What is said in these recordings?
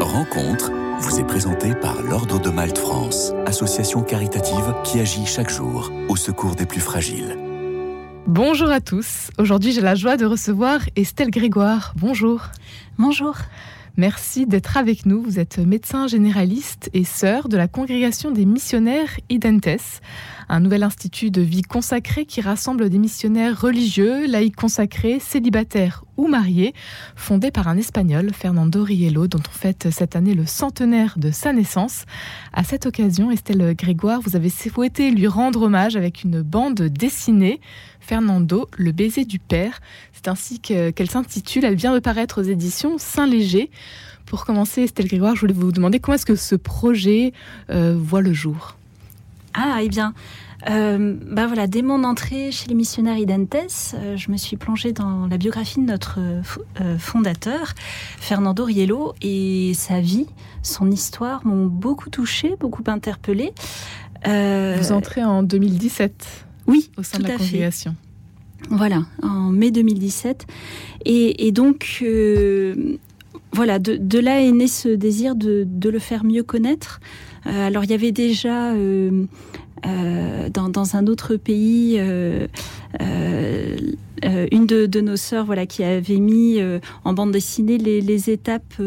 Rencontre vous est présentée par l'Ordre de Malte France, association caritative qui agit chaque jour au secours des plus fragiles. Bonjour à tous. Aujourd'hui, j'ai la joie de recevoir Estelle Grégoire. Bonjour. Bonjour. Merci d'être avec nous. Vous êtes médecin généraliste et sœur de la congrégation des missionnaires Identes, un nouvel institut de vie consacré qui rassemble des missionnaires religieux, laïcs consacrés, célibataires ou mariés, fondé par un Espagnol, Fernando Riello, dont on fête cette année le centenaire de sa naissance. À cette occasion, Estelle Grégoire, vous avez souhaité lui rendre hommage avec une bande dessinée, Fernando, le baiser du père. C'est ainsi qu'elle s'intitule. Elle vient de paraître aux éditions Saint-Léger. Pour commencer, Estelle Grégoire, je voulais vous demander comment est-ce que ce projet euh, voit le jour? Ah, eh bien, euh, bah voilà, dès mon entrée chez les missionnaires Identes, euh, je me suis plongée dans la biographie de notre euh, fondateur, Fernando Riello, et sa vie, son histoire m'ont beaucoup touchée, beaucoup interpellée. Vous entrez en 2017 Oui, au sein de la congrégation. Voilà, en mai 2017. Et, et donc, voilà, de, de, là est né ce désir de, de le faire mieux connaître. alors, il y avait déjà euh, dans, dans, un autre pays, euh, euh, une de, nos sœurs, voilà, qui avait mis en bande dessinée les, les étapes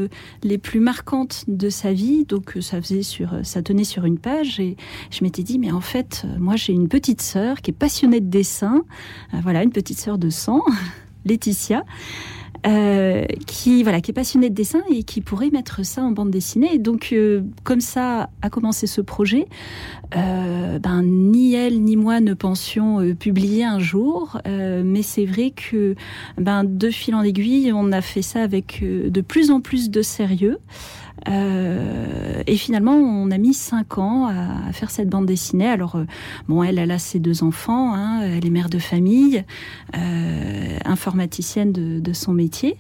les plus marquantes de sa vie. Donc, ça faisait sur, ça tenait sur une page, et je m'étais dit, mais en fait, moi, j'ai une petite sœur qui est passionnée de dessin. voilà, une petite sœur de sang, Laetitia. Euh, qui voilà, qui est passionné de dessin et qui pourrait mettre ça en bande dessinée. Donc, euh, comme ça a commencé ce projet, euh, ben ni elle ni moi ne pensions euh, publier un jour, mais c'est vrai que ben de fil en aiguille, on a fait ça avec de plus en plus de sérieux. Euh, et finalement, on a mis cinq ans à, faire cette bande dessinée. Alors, euh, bon, elle, elle a ses deux enfants, hein, elle est mère de famille, euh, informaticienne de, de, son métier.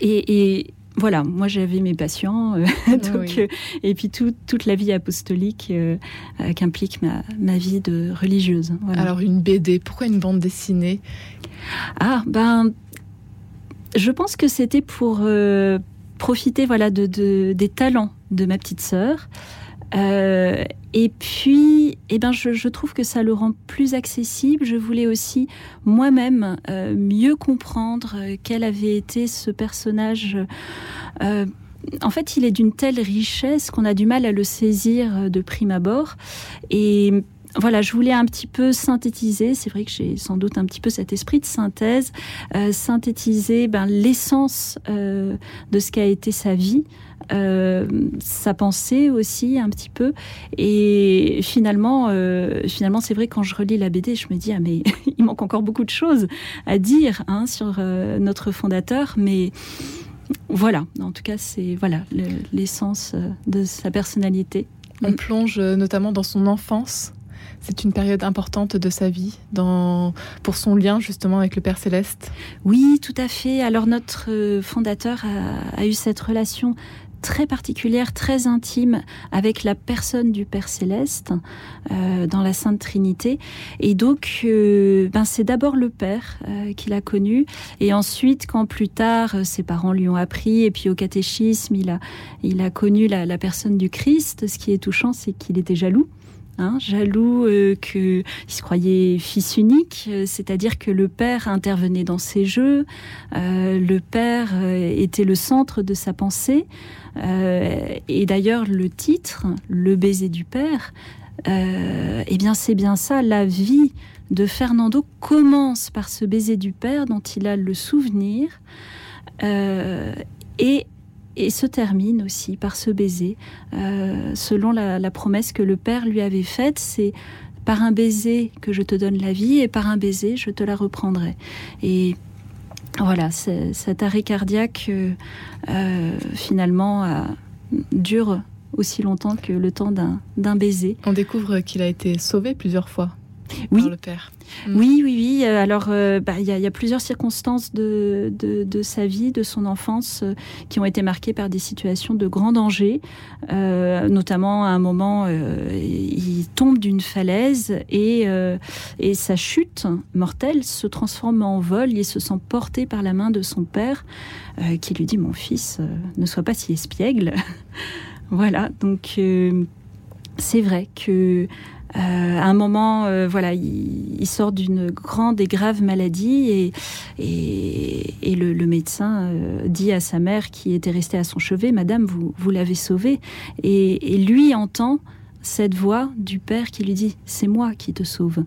Et, et voilà, moi j'avais mes patients, euh, donc, oui. et puis tout, toute la vie apostolique euh, qu'implique ma, ma, vie de religieuse. Voilà. Alors une BD, pourquoi une bande dessinée? Ah ben, je pense que c'était pour profiter voilà de, de, des talents de ma petite sœur. Euh, et puis, eh ben, je, trouve que ça le rend plus accessible. Je voulais aussi moi-même euh, mieux comprendre quel avait été ce personnage. Euh, en fait, il est d'une telle richesse qu'on a du mal à le saisir de prime abord. Et voilà, je voulais un petit peu synthétiser, c'est vrai que j'ai sans doute un petit peu cet esprit de synthèse, euh, synthétiser ben, l'essence euh, de ce qu'a été sa vie, euh, sa pensée aussi un petit peu. Et finalement, finalement, c'est vrai quand je relis la BD, je me dis ah mais il manque encore beaucoup de choses à dire hein, sur notre fondateur, mais voilà, en tout cas, c'est voilà l'essence de sa personnalité. On plonge notamment dans son enfance. C'est une période importante de sa vie pour son lien justement avec le Père Céleste. Oui, tout à fait. Alors notre fondateur a, eu cette relation très particulière, très intime avec la personne du Père Céleste euh, dans la Sainte Trinité. Et donc, euh, ben, c'est d'abord le Père euh, qu'il a connu, et ensuite, quand plus tard ses parents lui ont appris, et puis au catéchisme, il a, connu la personne du Christ. Ce qui est touchant, c'est qu'il était jaloux. Hein, jaloux euh, qu'il se croyait fils unique, euh, c'est-à-dire que le père intervenait dans ses jeux, euh, le père était le centre de sa pensée, et d'ailleurs le titre, Le baiser du père, eh bien c'est bien ça, la vie de Fernando commence par ce baiser du père dont il a le souvenir, et et se termine aussi par ce baiser, euh, selon la, promesse que le Père lui avait faite, c'est par un baiser que je te donne la vie et par un baiser je te la reprendrai. Et voilà, cet arrêt cardiaque euh, euh, finalement dure aussi longtemps que le temps d'un baiser. On découvre qu'il a été sauvé plusieurs fois. Oui. par le père. Mm. Oui, oui, oui. Euh, alors, euh, bah, il y, y, a plusieurs circonstances de, de, de, sa vie, de son enfance, euh, qui ont été marquées par des situations de grand danger. Euh, notamment, à un moment, il tombe d'une falaise et, et sa chute mortelle se transforme en vol. Il se sent porté par la main de son père, qui lui dit Mon fils, ne sois pas si espiègle. voilà, donc c'est vrai que euh, un moment, euh, voilà, il, sort d'une grande et grave maladie et, le, médecin euh, dit à sa mère qui était restée à son chevet, Madame, vous, vous l'avez sauvé. Et lui entend cette voix du père qui lui dit, C'est moi qui te sauve.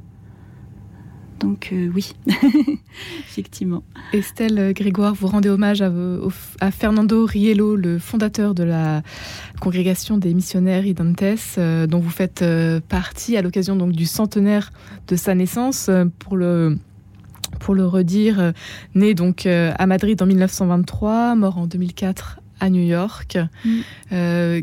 Donc euh, oui, effectivement. Estelle Grégoire, vous rendez hommage à, Fernando Riello, le fondateur de la congrégation des missionnaires Identes, euh, dont vous faites euh, partie à l'occasion donc du centenaire de sa naissance. pour le pour le redire, né donc à Madrid en 1923, mort en 2004 à New York. Mm.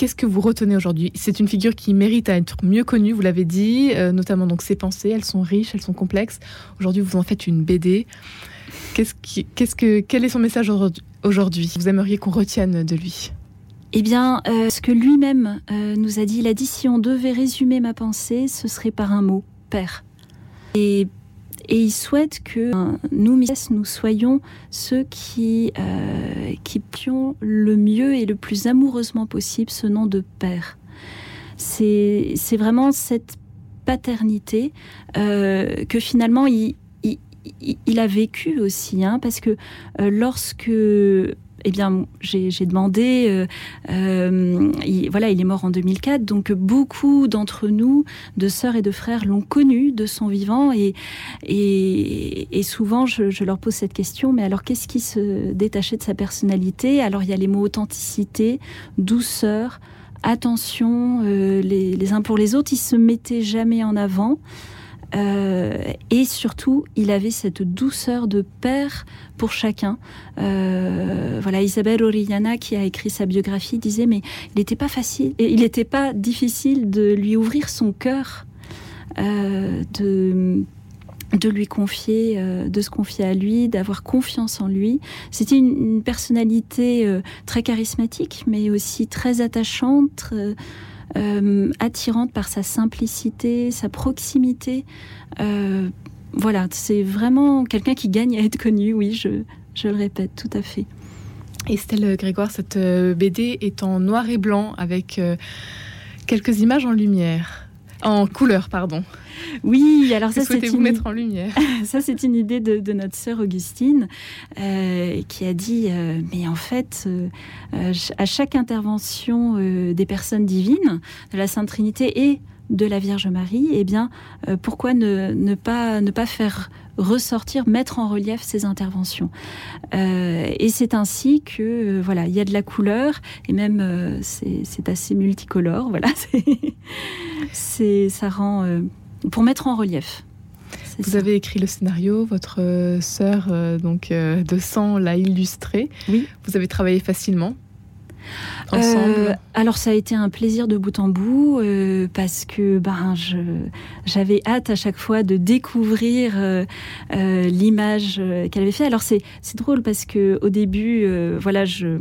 Qu'est-ce que vous retenez aujourd'hui? C'est une figure qui mérite à être mieux connue, vous l'avez dit, euh, notamment donc ses pensées, elles sont riches, elles sont complexes. Aujourd'hui, vous en faites une BD. Qu'est-ce que, quel est son message aujourd'hui? Vous aimeriez qu'on retienne de lui? Eh bien, euh, ce que lui-même euh, nous a dit, il a dit si on devait résumer ma pensée, ce serait par un mot, père. Et et il souhaite que nous, nous soyons ceux qui, euh, qui pions le mieux et le plus amoureusement possible ce nom de Père. C'est vraiment cette paternité euh, que finalement il, a vécu aussi, hein, parce que euh, lorsque eh bien, j'ai demandé. Euh, euh, il, voilà, il est mort en 2004, donc beaucoup d'entre nous, de sœurs et de frères, l'ont connu de son vivant, et, souvent je, leur pose cette question. Mais alors, qu'est-ce qui se détachait de sa personnalité? Alors, il y a les mots authenticité, douceur, attention, euh, les, les, uns pour les autres. Il se mettait jamais en avant. Euh, et surtout, il avait cette douceur de père pour chacun. Euh, voilà, Isabelle Orellana, qui a écrit sa biographie, disait mais il n'était pas facile, il n'était pas difficile de lui ouvrir son cœur, euh, de de lui confier, de se confier à lui, d'avoir confiance en lui. C'était une, personnalité très charismatique, mais aussi très attachante. Attirante par sa simplicité, sa proximité. Euh, voilà, c'est vraiment quelqu'un qui gagne à être connu, oui, je, je le répète, tout à fait. Estelle Grégoire, cette euh, BD est en noir et blanc avec quelques images en lumière. En couleur, pardon. Oui, alors ça, c'est une... mettre en lumière? ça, c'est une idée de, notre sœur Augustine euh, qui a dit, euh, mais en fait, euh, à chaque intervention des personnes divines, de la Sainte Trinité et de la Vierge Marie, eh bien, pourquoi ne, pas, ne pas faire ressortir, mettre en relief ces interventions? et c'est ainsi que voilà, il y a de la couleur et même c'est assez multicolore. Voilà, c'est ça rend pour mettre en relief. Vous avez écrit le scénario, votre euh, sœur euh, donc euh, de sang l'a illustré. Oui. Vous avez travaillé facilement ensemble Alors ça a été un plaisir de bout en bout parce que ben j'avais hâte à chaque fois de découvrir l'image qu'elle avait fait. Alors c'est drôle parce que au début voilà je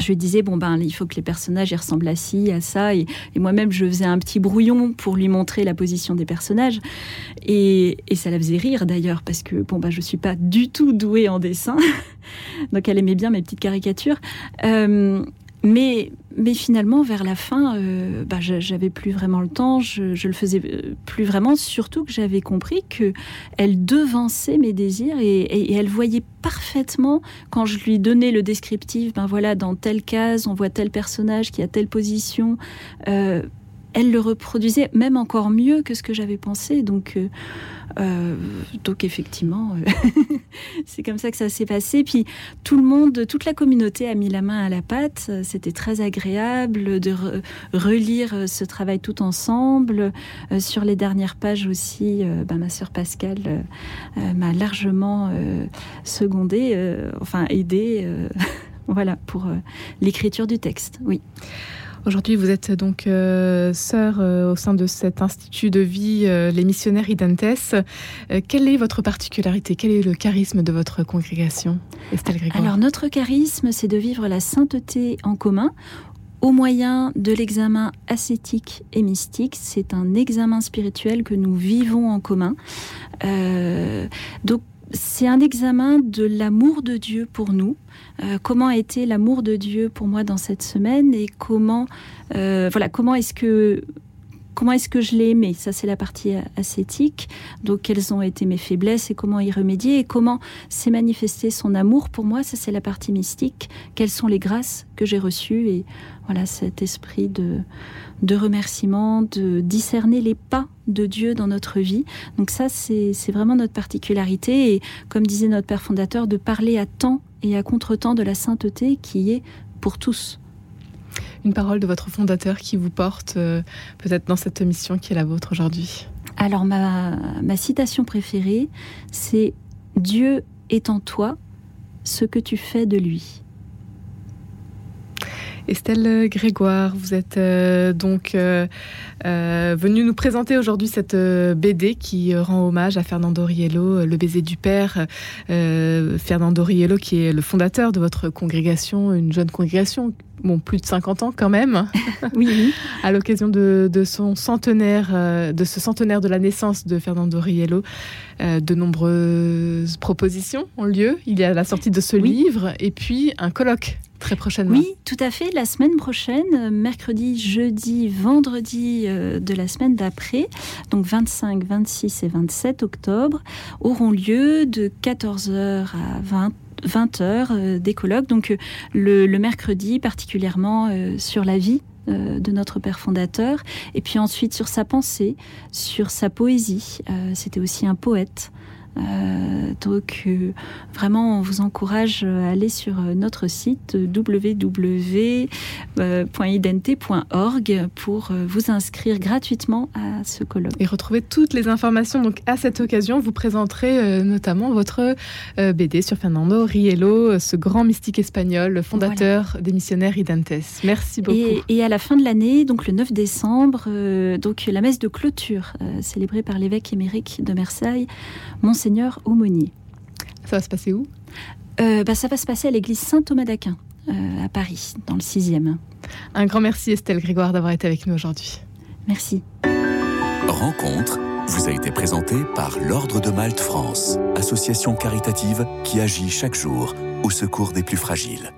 je lui disais bon ben il faut que les personnages ressemblent à ci, à ça, et, moi-même je faisais un petit brouillon pour lui montrer la position des personnages, et, ça la faisait rire d'ailleurs parce que bon ben je suis pas du tout douée en dessin, donc elle aimait bien mes petites caricatures. Euh, mais, mais finalement, vers la fin, euh, bah, j'avais plus vraiment le temps, je, je le faisais euh, plus vraiment, surtout que j'avais compris que elle devançait mes désirs et, elle voyait parfaitement quand je lui donnais le descriptif, ben voilà, dans telle case, on voit tel personnage qui a telle position. Euh, elle le reproduisait même encore mieux que ce que j'avais pensé. Donc, euh, euh, donc effectivement, euh, c'est comme ça que ça s'est passé. Puis tout le monde, toute la communauté a mis la main à la pâte. C'était très agréable de relire ce travail tout ensemble. sur les dernières pages aussi, ben, ma sœur Pascal m'a largement secondé, enfin aidé, voilà, pour l'écriture du texte. Oui. Aujourd'hui, vous êtes donc euh, sœur euh, au sein de cet institut de vie, euh, les missionnaires Identes. quelle est votre particularité? Quel est le charisme de votre congrégation, Estelle Grégoire? Alors, notre charisme, c'est de vivre la sainteté en commun au moyen de l'examen ascétique et mystique. C'est un examen spirituel que nous vivons en commun. donc, c'est un examen de l'amour de Dieu pour nous. Euh, comment a été l'amour de Dieu pour moi dans cette semaine et comment, euh, voilà, comment est-ce que comment est-ce que je l'ai aimé? Ça, c'est la partie ascétique. Donc, quelles ont été mes faiblesses et comment y remédier et comment s'est manifesté son amour pour moi? Ça, c'est la partie mystique. Quelles sont les grâces que j'ai reçues? Et voilà cet esprit de de remerciement, de discerner les pas de Dieu dans notre vie. Donc ça, c'est vraiment notre particularité. Et comme disait notre Père fondateur, de parler à temps et à contre-temps de la sainteté qui est pour tous. Une parole de votre fondateur qui vous porte euh, peut-être dans cette mission qui est la vôtre aujourd'hui. Alors ma, ma citation préférée, c'est Dieu est en toi ce que tu fais de lui. Estelle Grégoire, vous êtes euh, donc euh, euh, venue nous présenter aujourd'hui cette BD qui rend hommage à Fernando Riello, le baiser du père. Fernando Riello qui est le fondateur de votre congrégation, une jeune congrégation, bon plus de 50 ans quand même. oui. à l'occasion de, son centenaire, de ce centenaire de la naissance de Fernando Riello, de nombreuses propositions ont lieu. Il y a la sortie de ce livre et puis un colloque très prochainement. Oui, tout à fait. La semaine prochaine, mercredi, jeudi, vendredi euh, de la semaine d'après, donc 25, 26 et 27 octobre, auront lieu de 14h à 20 20h euh, des. Donc euh, le, mercredi particulièrement sur la vie de notre père fondateur, et puis ensuite sur sa pensée, sur sa poésie. C'était aussi un poète. Euh, donc euh, vraiment, on vous encourage à aller sur euh, notre site www.idente.org pour vous inscrire gratuitement à ce colloque. Et retrouver toutes les informations. Donc à cette occasion, vous présenterez notamment votre BD sur Fernando Riello, ce grand mystique espagnol, fondateur des missionnaires Identes. Merci beaucoup. Et, à la fin de l'année, donc le 9 décembre, donc la messe de clôture célébrée par l'évêque émérique de Marseille, Monseigneur Aumonier. Ça va se passer où? Euh, bah, Ça va se passer à l'église Saint-Thomas d'Aquin, euh, à Paris, dans le 6e. Un grand merci Estelle Grégoire d'avoir été avec nous aujourd'hui. Merci. Rencontre vous a été présentée par l'Ordre de Malte France, association caritative qui agit chaque jour au secours des plus fragiles.